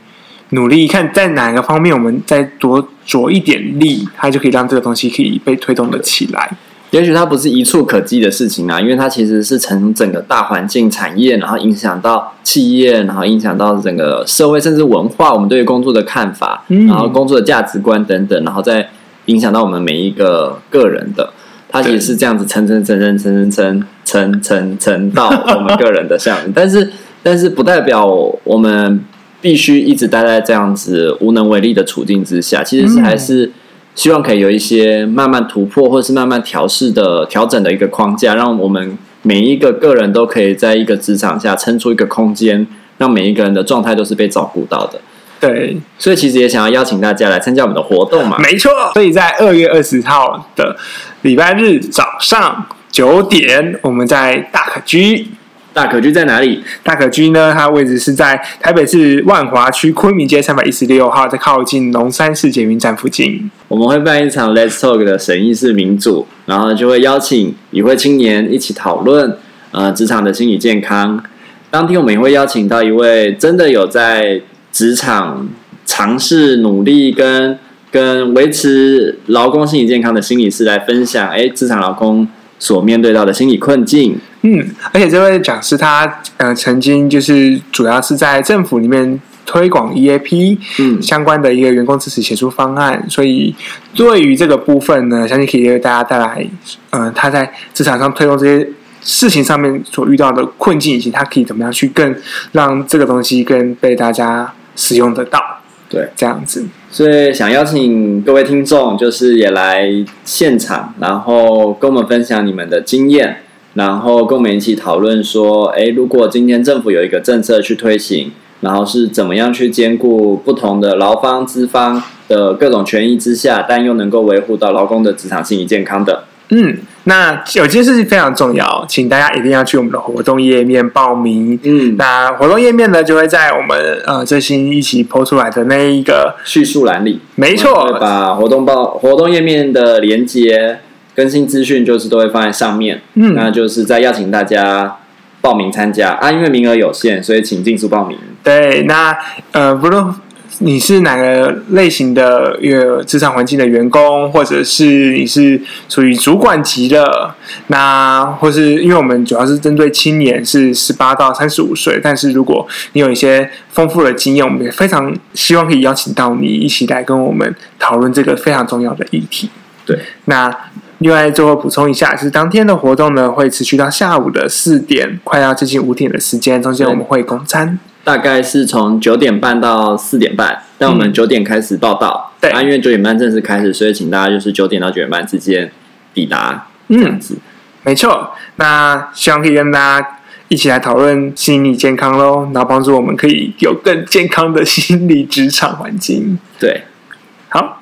努力，看在哪个方面我们再多着一点力，它就可以让这个东西可以被推动的起来。也许它不是一触可及的事情啊，因为它其实是从整个大环境、产业，然后影响到企业，然后影响到整个社会，甚至文化，我们对于工作的看法，然后工作的价值观等等，然后再影响到我们每一个个人的，它其实是这样子层层层层层层层层层到我们个人的上面，但是但是不代表我们必须一直待在这样子无能为力的处境之下，其实是还是。希望可以有一些慢慢突破，或是慢慢调试的调整的一个框架，让我们每一个个人都可以在一个职场下撑出一个空间，让每一个人的状态都是被照顾到的。对，所以其实也想要邀请大家来参加我们的活动嘛。没错，所以在二月二十号的礼拜日早上九点，我们在大可居。大可居在哪里？大可居呢？它位置是在台北市万华区昆明街三百一十六号，在靠近龙山市捷运站附近。我们会办一场 Let's Talk 的审议式民主，然后就会邀请与会青年一起讨论呃职场的心理健康。当天我们也会邀请到一位真的有在职场尝试努力跟跟维持劳工心理健康的心理师来分享，哎，职场劳工所面对到的心理困境。嗯，而且这位讲师他呃曾经就是主要是在政府里面推广 EAP 嗯相关的一个员工支持协助方案，所以对于这个部分呢，相信可以为大家带来呃他在职场上推动这些事情上面所遇到的困境，以及他可以怎么样去更让这个东西更被大家使用得到。对，这样子，所以想邀请各位听众，就是也来现场，然后跟我们分享你们的经验。然后跟我们一起讨论说，哎，如果今天政府有一个政策去推行，然后是怎么样去兼顾不同的劳方资方的各种权益之下，但又能够维护到劳工的职场心理健康的。嗯，那有件事情非常重要，请大家一定要去我们的活动页面报名。嗯，那活动页面呢，就会在我们呃最新一期 PO 出来的那一个叙述栏里。没错，把活动报活动页面的连接。更新资讯就是都会放在上面，嗯，那就是在邀请大家报名参加啊，因为名额有限，所以请尽速报名。对，那呃，不论你是哪个类型的一个职场环境的员工，或者是你是属于主管级的，那或是因为我们主要是针对青年，是十八到三十五岁，但是如果你有一些丰富的经验，我们也非常希望可以邀请到你一起来跟我们讨论这个非常重要的议题。对，那。另外，最后补充一下，是当天的活动呢，会持续到下午的四点，快要接近五点的时间。中间我们会供餐，大概是从九点半到四点半。但我们九点开始报道，对、嗯，因为九点半正式开始，所以请大家就是九点到九点半之间抵达，这样子。嗯、没错，那希望可以跟大家一起来讨论心理健康喽，然后帮助我们可以有更健康的心理职场环境。对，好。